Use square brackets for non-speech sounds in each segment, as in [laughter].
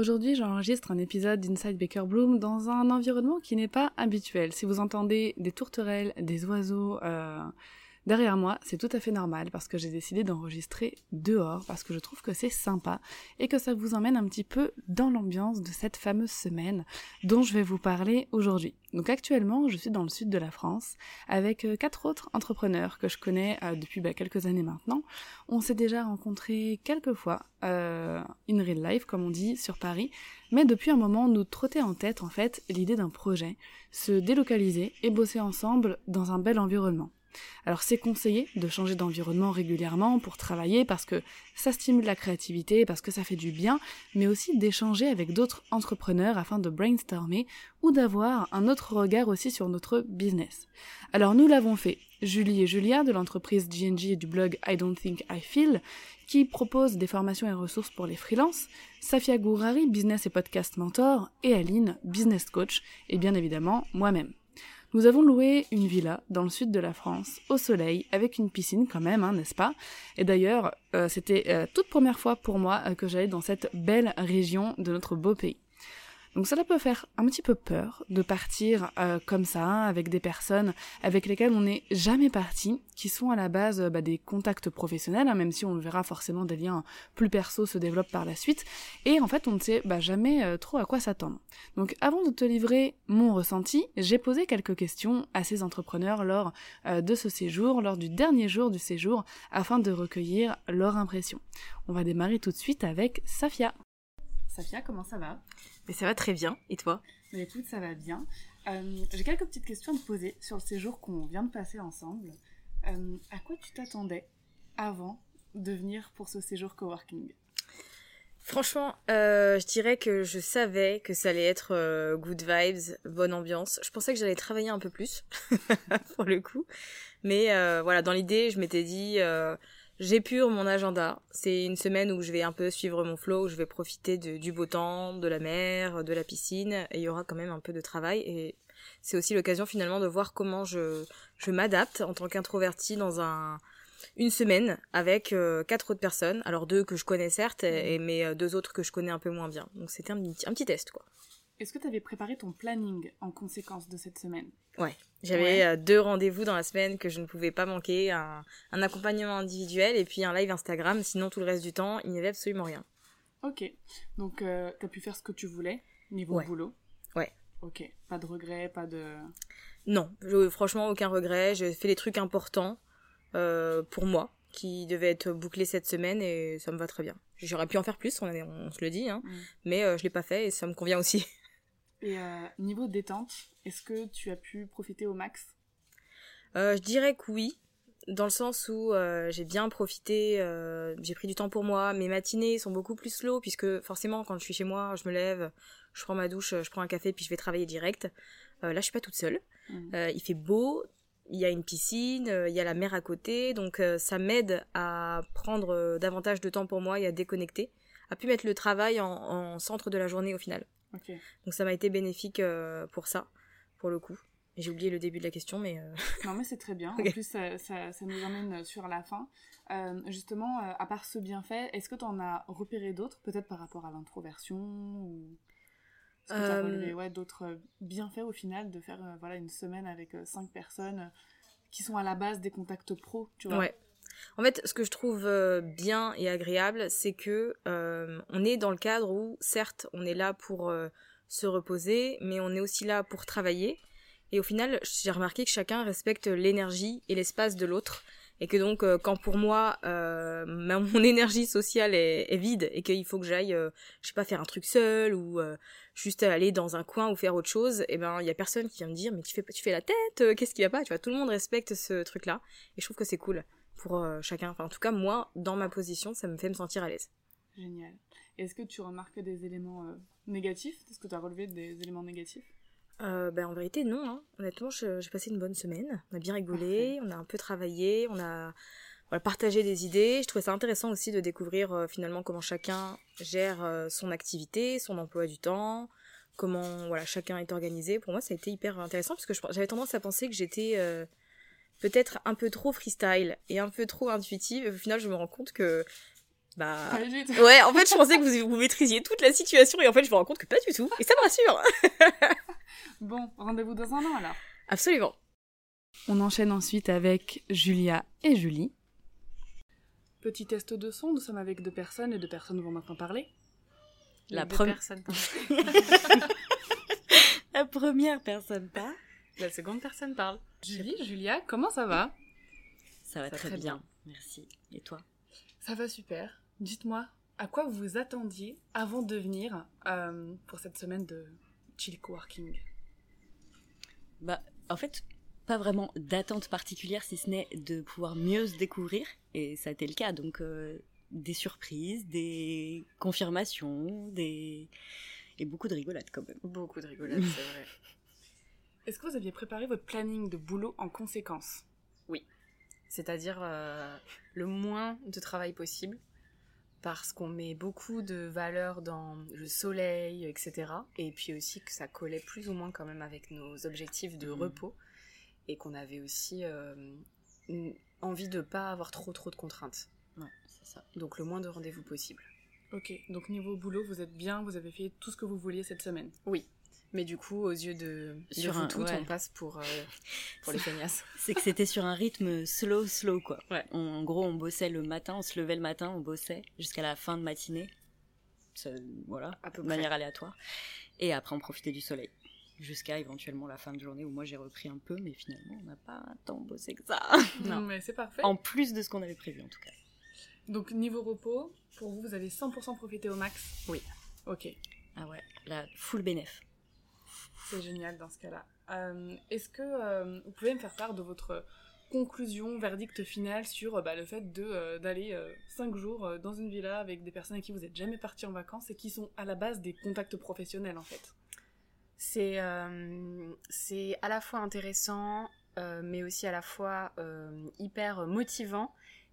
Aujourd'hui, j'enregistre un épisode d'Inside Baker Bloom dans un environnement qui n'est pas habituel. Si vous entendez des tourterelles, des oiseaux euh, derrière moi, c'est tout à fait normal parce que j'ai décidé d'enregistrer dehors parce que je trouve que c'est sympa et que ça vous emmène un petit peu dans l'ambiance de cette fameuse semaine dont je vais vous parler aujourd'hui. Donc actuellement, je suis dans le sud de la France avec euh, quatre autres entrepreneurs que je connais euh, depuis bah, quelques années maintenant. On s'est déjà rencontrés quelques fois euh, in real life, comme on dit, sur Paris, mais depuis un moment, nous trottait en tête en fait l'idée d'un projet, se délocaliser et bosser ensemble dans un bel environnement. Alors c'est conseillé de changer d'environnement régulièrement pour travailler parce que ça stimule la créativité, parce que ça fait du bien, mais aussi d'échanger avec d'autres entrepreneurs afin de brainstormer ou d'avoir un autre regard aussi sur notre business. Alors nous l'avons fait, Julie et Julia de l'entreprise GNG et du blog I Don't Think I Feel, qui propose des formations et ressources pour les freelances, Safia Gourari, business et podcast mentor, et Aline, business coach, et bien évidemment moi-même. Nous avons loué une villa dans le sud de la France, au soleil, avec une piscine quand même, hein, n'est-ce pas? Et d'ailleurs, euh, c'était euh, toute première fois pour moi euh, que j'allais dans cette belle région de notre beau pays. Donc cela peut faire un petit peu peur de partir euh, comme ça avec des personnes avec lesquelles on n'est jamais parti, qui sont à la base bah, des contacts professionnels, hein, même si on verra forcément des liens plus perso se développent par la suite. Et en fait, on ne sait bah, jamais euh, trop à quoi s'attendre. Donc avant de te livrer mon ressenti, j'ai posé quelques questions à ces entrepreneurs lors euh, de ce séjour, lors du dernier jour du séjour, afin de recueillir leur impression. On va démarrer tout de suite avec Safia. Safia, comment ça va? Mais ça va très bien. Et toi? Mais écoute, ça va bien. Euh, J'ai quelques petites questions à te poser sur le séjour qu'on vient de passer ensemble. Euh, à quoi tu t'attendais avant de venir pour ce séjour coworking? Franchement, euh, je dirais que je savais que ça allait être euh, good vibes, bonne ambiance. Je pensais que j'allais travailler un peu plus, [laughs] pour le coup. Mais euh, voilà, dans l'idée, je m'étais dit, euh, J'épure mon agenda. C'est une semaine où je vais un peu suivre mon flow, où je vais profiter de, du beau temps, de la mer, de la piscine, et il y aura quand même un peu de travail. Et c'est aussi l'occasion finalement de voir comment je, je m'adapte en tant qu'introvertie dans un une semaine avec euh, quatre autres personnes. Alors deux que je connais certes, et, mais euh, deux autres que je connais un peu moins bien. Donc c'était un, un petit test quoi. Est-ce que tu avais préparé ton planning en conséquence de cette semaine? Ouais, j'avais ouais. euh, deux rendez-vous dans la semaine que je ne pouvais pas manquer, un, un, accompagnement individuel et puis un live Instagram. Sinon, tout le reste du temps, il n'y avait absolument rien. Ok, donc euh, tu as pu faire ce que tu voulais niveau ouais. boulot? Ouais. Ok, pas de regrets, pas de... Non, je, franchement, aucun regret. J'ai fait les trucs importants euh, pour moi qui devaient être bouclés cette semaine et ça me va très bien. J'aurais pu en faire plus, on, on se le dit, hein, mm. mais euh, je l'ai pas fait et ça me convient aussi. [laughs] Et euh, niveau détente, est-ce que tu as pu profiter au max? Euh, Je dirais que oui, dans le sens où euh, j'ai bien profité, euh, j'ai pris du temps pour moi. Mes matinées sont beaucoup plus slow puisque forcément quand je suis chez moi, je me lève, je prends ma douche, je prends un café puis je vais travailler direct. Là, je suis pas toute seule. Mmh. il fait beau, il y a une piscine, il y a la mer à côté, donc ça m'aide à prendre davantage de temps pour moi et à déconnecter, à pu mettre le travail en, en centre de la journée au final. Okay. Donc ça m'a été bénéfique euh, pour ça, pour le coup. J'ai oublié le début de la question, mais... Euh... [laughs] Non, mais c'est très bien. Okay. En plus, ça, ça, ça, nous emmène sur la fin. Euh, justement, euh, à part ce bienfait, est-ce que tu en as repéré d'autres, peut-être par rapport à l'introversion ou... Est-ce que tu as relevé ouais, d'autres bienfaits au final de faire voilà, une semaine avec cinq personnes qui sont à la base des contacts pro, tu vois? Ouais. En fait, ce que je trouve bien et agréable, c'est que euh, on est dans le cadre où, certes, on est là pour euh, se reposer, mais on est aussi là pour travailler. Et au final, j'ai remarqué que chacun respecte l'énergie et l'espace de l'autre. Et que donc, euh, quand pour moi, euh, mon [laughs] énergie sociale est, vide et qu'il faut que j'aille, euh, je sais pas, faire un truc seul ou juste aller dans un coin ou faire autre chose, et eh ben, il y a personne qui vient me dire, mais tu fais, tu fais la tête, qu'est-ce qui va pas? Tu vois, tout le monde respecte ce truc-là. Et je trouve que c'est cool pour chacun. Enfin, en tout cas, moi, dans ma position, ça me fait me sentir à l'aise. Génial. Est-ce que tu remarques des éléments euh, négatifs? Est-ce que tu as relevé des éléments négatifs? Euh, ben, en vérité, non. Hein. Honnêtement, j'ai passé une bonne semaine. On a bien rigolé, on a un peu travaillé, on a voilà, partagé des idées. Je trouvais ça intéressant aussi de découvrir euh, finalement comment chacun gère euh, son activité, son emploi du temps, comment voilà chacun est organisé. Pour moi, ça a été hyper intéressant parce que j'avais tendance à penser que j'étais peut-être un peu trop freestyle et un peu trop intuitive. au final, je me rends compte que bah ouais, en fait, je pensais que vous, vous maîtrisiez toute la situation et en fait, je me rends compte que pas du tout. Et ça me rassure. [laughs] bon, rendez-vous dans un an alors. Absolument. On enchaîne ensuite avec Julia et Julie. Petit test de son, nous sommes avec deux personnes et deux personnes vont maintenant parler. La première personne. [laughs] la première personne parle. La seconde personne parle. Julie, Julia, comment ça va Ça va très, bien. merci. Et toi Ça va super. Dites-moi, à quoi vous vous attendiez avant de venir euh, pour cette semaine de chill coworking? Bah, en fait, pas vraiment d'attente particulière si ce n'est de pouvoir mieux se découvrir et ça a été le cas. Donc euh, des surprises, des confirmations, des et beaucoup de rigolades quand même. Beaucoup de rigolades, c'est vrai. [laughs] Est-ce que vous aviez préparé votre planning de boulot en conséquence? Oui. C'est-à-dire euh, le moins de travail possible parce qu'on met beaucoup de valeur dans le soleil, etc. Et puis aussi que ça collait plus ou moins quand même avec nos objectifs de mmh. repos et qu'on avait aussi euh, envie de pas avoir trop trop de contraintes. Ouais, c'est ça. Donc le moins de rendez-vous possible. Ok, donc niveau boulot, vous êtes bien, vous avez fait tout ce que vous vouliez cette semaine? Oui, mais du coup, aux yeux de, sur un, tout, on passe pour, euh, [laughs] pour les feignasses. C'est que c'était sur un rythme slow, slow, quoi. en gros, on bossait le matin, on se levait le matin, on bossait jusqu'à la fin de matinée. voilà, de manière aléatoire. Et après, on profitait du soleil. Jusqu'à éventuellement la fin de journée où moi j'ai repris un peu, mais finalement, on n'a pas tant bossé que ça. [laughs] non, mais c'est parfait. En plus de ce qu'on avait prévu, en tout cas. Donc, niveau repos, pour vous, vous avez 100% profité au max? Oui. Ok. Ah ouais, la full bénéf. C'est génial dans ce cas-là. Euh, est-ce que euh, vous pouvez me faire part de votre conclusion, verdict final sur euh, bah, le fait de d'aller 5 jours dans une villa avec des personnes avec qui vous n'êtes jamais parti en vacances et qui sont à la base des contacts professionnels en fait? C'est c'est à la fois intéressant, mais aussi à la fois hyper motivant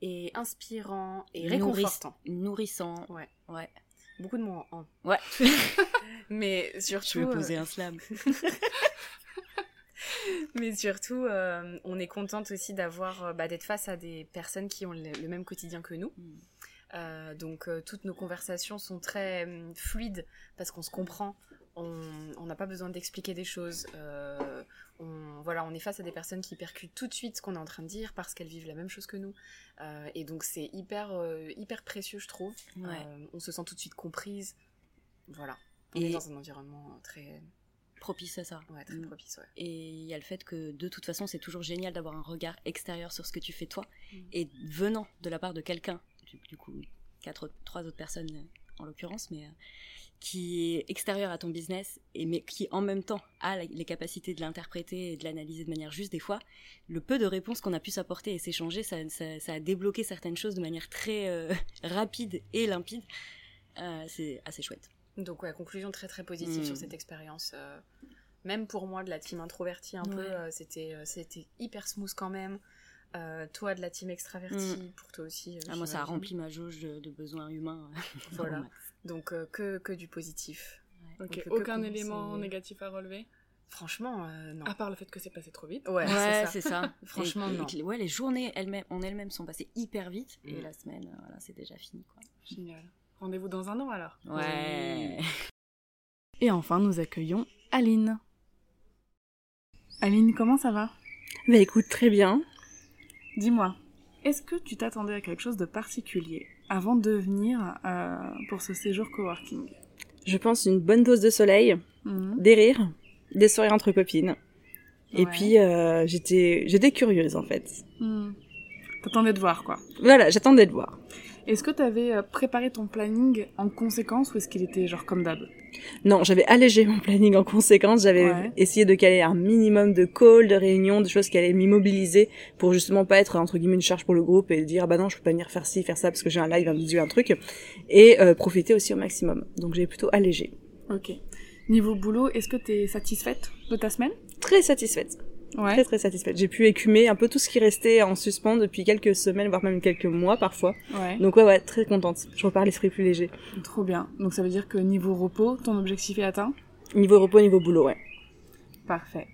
et inspirant et réconfortant. nourrissant. Ouais. Ouais. Beaucoup de mots en. Ouais. [laughs] Mais surtout. Je vais poser euh, un slam. [laughs] Mais surtout, euh, on est contente aussi d'avoir, euh, bah, d'être face à des personnes qui ont le, même quotidien que nous. Mm. donc toutes nos conversations sont très fluides parce qu'on se comprend, on n'a pas besoin d'expliquer des choses. On, voilà, on est face à des personnes qui percutent tout de suite ce qu'on est en train de dire parce qu'elles vivent la même chose que nous. et donc c'est hyper, hyper précieux, je trouve. on se sent tout de suite comprise. Voilà. On est dans un environnement très propice à ça. Ouais, très mm. propice, ouais. Et il y a le fait que de toute façon, c'est toujours génial d'avoir un regard extérieur sur ce que tu fais toi. Mm. Et venant de la part de quelqu'un, du, coup, quatre, trois autres personnes en l'occurrence, mais euh, qui est extérieur à ton business, et mais qui en même temps a les capacités de l'interpréter et de l'analyser de manière juste, des fois, le peu de réponses qu'on a pu s'apporter et s'échanger, ça, ça, a débloqué certaines choses de manière très euh, [laughs] rapide et limpide. Euh, c'est assez chouette. Donc ouais, conclusion très très positive sur hmm. cette expérience. Euh, même pour moi de la team introvertie un peu, c'était c'était hyper smooth quand même. toi de la team extravertie, hmm. pour toi aussi. Ah, moi ça a rempli ma jauge de, besoins humains. [laughs] voilà. Donc que, que du positif. aucun élément négatif à relever? Franchement, non. À part le fait que c'est passé trop vite. Ouais, c'est ça. Franchement, non. ouais, les journées elles-mêmes, en elles-mêmes sont passées hyper vite et hmm. la semaine, voilà, c'est déjà fini. Quoi. Génial. Rendez-vous dans un an alors. Ouais. Et enfin, nous accueillons Aline. Aline, comment ça va? Bah écoute, très bien. Dis-moi, est-ce que tu t'attendais à quelque chose de particulier? Avant de venir euh, pour ce séjour coworking Je pense une bonne dose de soleil, mhm. des rires, des soirées entre copines. Et puis euh, j'étais j'étais curieuse en fait. Hmm. T'attendais de voir quoi. Voilà, j'attendais de voir. Est-ce que tu avais euh, préparé ton planning en conséquence ou est-ce qu'il était genre comme d'hab? Non, j'avais allégé mon planning en conséquence. J'avais essayé de caler un minimum de calls, de réunions, de choses qui allaient m'immobiliser pour justement pas être entre guillemets une charge pour le groupe et dire bah non, je peux pas venir faire ci, faire ça parce que j'ai un live, un vidéo, un truc. Et euh, profiter aussi au maximum. Donc j'ai plutôt allégé. Ok. Niveau boulot, est-ce que tu es satisfaite de ta semaine? Très satisfaite. Très très satisfaite. J'ai pu écumer un peu tout ce qui restait en suspens depuis quelques semaines, voire même quelques mois parfois. Donc ouais, ouais, très contente. Je repars l'esprit plus léger. Trop bien. Donc ça veut dire que niveau repos, ton objectif est atteint? Niveau repos, niveau boulot, ouais. Parfait.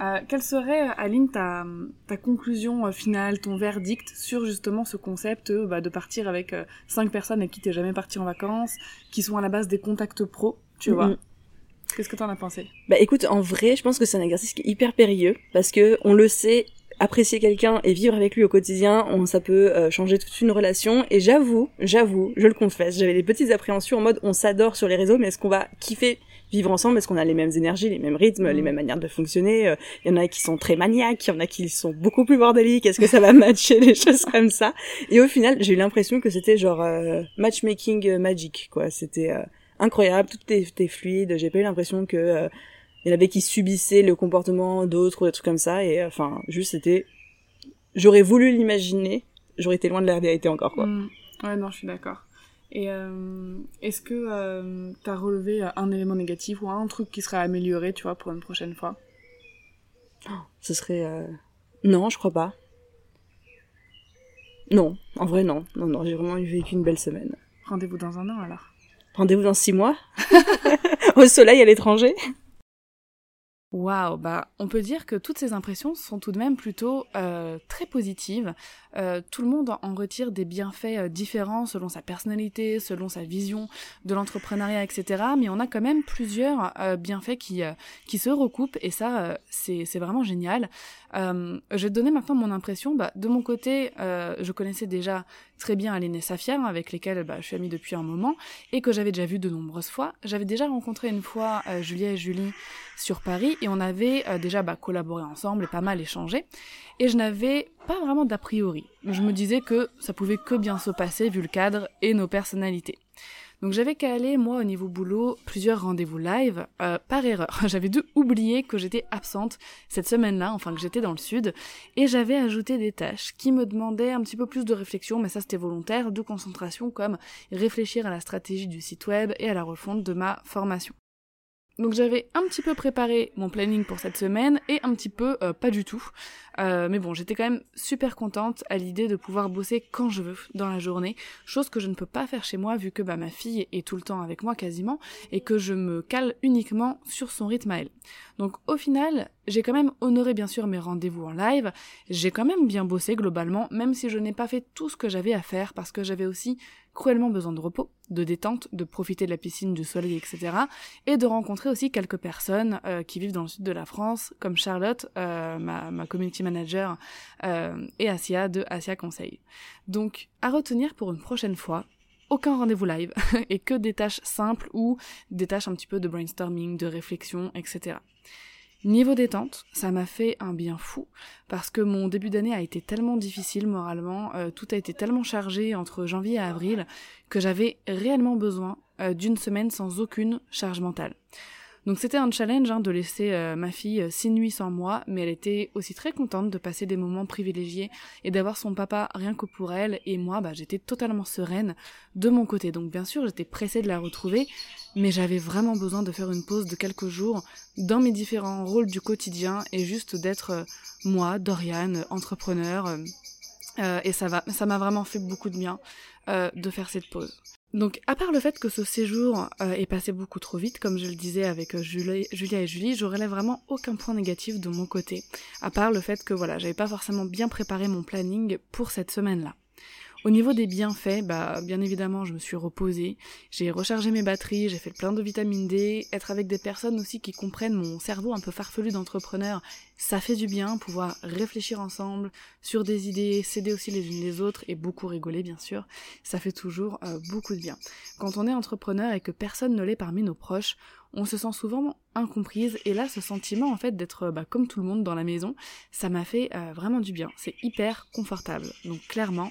Euh, quelle serait, Aline, ta, ta conclusion euh, finale, ton verdict sur justement ce concept euh, bah, de partir avec cinq personnes avec qui t'es jamais parti en vacances, qui sont à la base des contacts pro, tu vois? Qu'est-ce que t'en as pensé? Bah écoute, en vrai, je pense que c'est un exercice qui est hyper périlleux parce que on le sait, apprécier quelqu'un et vivre avec lui au quotidien, on, ça peut euh, changer toute une relation. Et j'avoue, j'avoue, je le confesse, j'avais des petites appréhensions en mode on s'adore sur les réseaux, mais est-ce qu'on va kiffer vivre ensemble? Est-ce qu'on a les mêmes énergies, les mêmes rythmes, les mm. mêmes manières de fonctionner? Euh, Il y en a qui sont très maniaques, il y en a qui sont beaucoup plus bordéliques. Est-ce que ça va [laughs] matcher des choses comme ça? Et au final, j'ai eu l'impression que c'était genre euh, matchmaking magic, quoi. C'était incroyable, tout était, fluide. J'ai pas eu l'impression que euh, il y en avait qui subissaient le comportement d'autres ou des trucs comme ça. Et enfin, juste c'était, j'aurais voulu l'imaginer, j'aurais été loin de la réalité encore quoi. Mm. Ouais, non, je suis d'accord. Et euh, est-ce que euh, t'as relevé un élément négatif ou un truc qui serait amélioré, tu vois, pour une prochaine fois? Oh, Ce serait non, je crois pas. Non, en vrai non, non, non, j'ai vraiment vécu une belle semaine. Rendez-vous dans un an alors. Rendez-vous dans six mois. [laughs] Au soleil à l'étranger Waouh, bah on peut dire que toutes ces impressions sont tout de même plutôt euh, très positives. Euh, tout le monde en retire des bienfaits euh, différents selon sa personnalité, selon sa vision de l'entrepreneuriat, etc. Mais on a quand même plusieurs bienfaits qui qui se recoupent et ça c'est c'est vraiment génial. je vais te donner maintenant mon impression. Bah, de mon côté, je connaissais déjà très bien Aline et Safia, avec lesquelles bah, je suis amie depuis un moment, et que j'avais déjà vu de nombreuses fois. J'avais déjà rencontré une fois Julia et Julie sur Paris, et on avait euh, déjà bah, collaboré ensemble et pas mal échangé. Et je n'avais pas vraiment d'a priori. Je me disais que ça pouvait que bien se passer vu le cadre et nos personnalités. Donc j'avais qu'à aller, moi, au niveau boulot, plusieurs rendez-vous live, euh, par erreur. [laughs] J'avais dû oublier que j'étais absente cette semaine-là, enfin que j'étais dans le sud, et j'avais ajouté des tâches qui me demandaient un petit peu plus de réflexion, mais ça c'était volontaire, de concentration, comme réfléchir à la stratégie du site web et à la refonte de ma formation. Donc j'avais un petit peu préparé mon planning pour cette semaine et un petit peu euh, pas du tout. Euh, mais bon, j'étais quand même super contente à l'idée de pouvoir bosser quand je veux dans la journée, chose que je ne peux pas faire chez moi vu que bah, ma fille est tout le temps avec moi quasiment et que je me cale uniquement sur son rythme à elle. Donc au final, j'ai quand même honoré bien sûr mes rendez-vous en live, j'ai quand même bien bossé globalement, même si je n'ai pas fait tout ce que j'avais à faire parce que j'avais aussi cruellement besoin de repos, de détente, de profiter de la piscine, du soleil, etc. Et de rencontrer aussi quelques personnes euh, qui vivent dans le sud de la France, comme Charlotte, euh, ma, community manager, euh, et Asia de Asia Conseil. Donc, à retenir pour une prochaine fois, aucun rendez-vous live, [laughs] et que des tâches simples ou des tâches un petit peu de brainstorming, de réflexion, etc. Niveau détente, ça m'a fait un bien fou parce que mon début d'année a été tellement difficile moralement, euh, tout a été tellement chargé entre janvier et avril que j'avais réellement besoin euh, d'une semaine sans aucune charge mentale. Donc c'était un challenge hein, de laisser euh, ma fille euh, six nuits sans moi, mais elle était aussi très contente de passer des moments privilégiés et d'avoir son papa rien que pour elle, et moi bah, j'étais totalement sereine de mon côté. Donc bien sûr j'étais pressée de la retrouver, mais j'avais vraiment besoin de faire une pause de quelques jours dans mes différents rôles du quotidien et juste d'être euh, moi, Dorian, entrepreneur. et ça va, ça m'a vraiment fait beaucoup de bien de faire cette pause. Donc, à part le fait que ce séjour euh, est passé beaucoup trop vite, comme je le disais avec euh, Julia et Julie, je relève vraiment aucun point négatif de mon côté. À part le fait que voilà, j'avais pas forcément bien préparé mon planning pour cette semaine-là. Au niveau des bienfaits, bah bien évidemment, je me suis reposée, j'ai rechargé mes batteries, j'ai fait plein de vitamine D, être avec des personnes aussi qui comprennent mon cerveau un peu farfelu d'entrepreneur, ça fait du bien, pouvoir réfléchir ensemble sur des idées, s'aider aussi les unes les autres et beaucoup rigoler bien sûr, ça fait toujours euh, beaucoup de bien. Quand on est entrepreneur et que personne ne l'est parmi nos proches, on se sent souvent incomprise. Et là ce sentiment en fait d'être bah, comme tout le monde dans la maison, ça m'a fait euh, vraiment du bien, c'est hyper confortable. Donc clairement,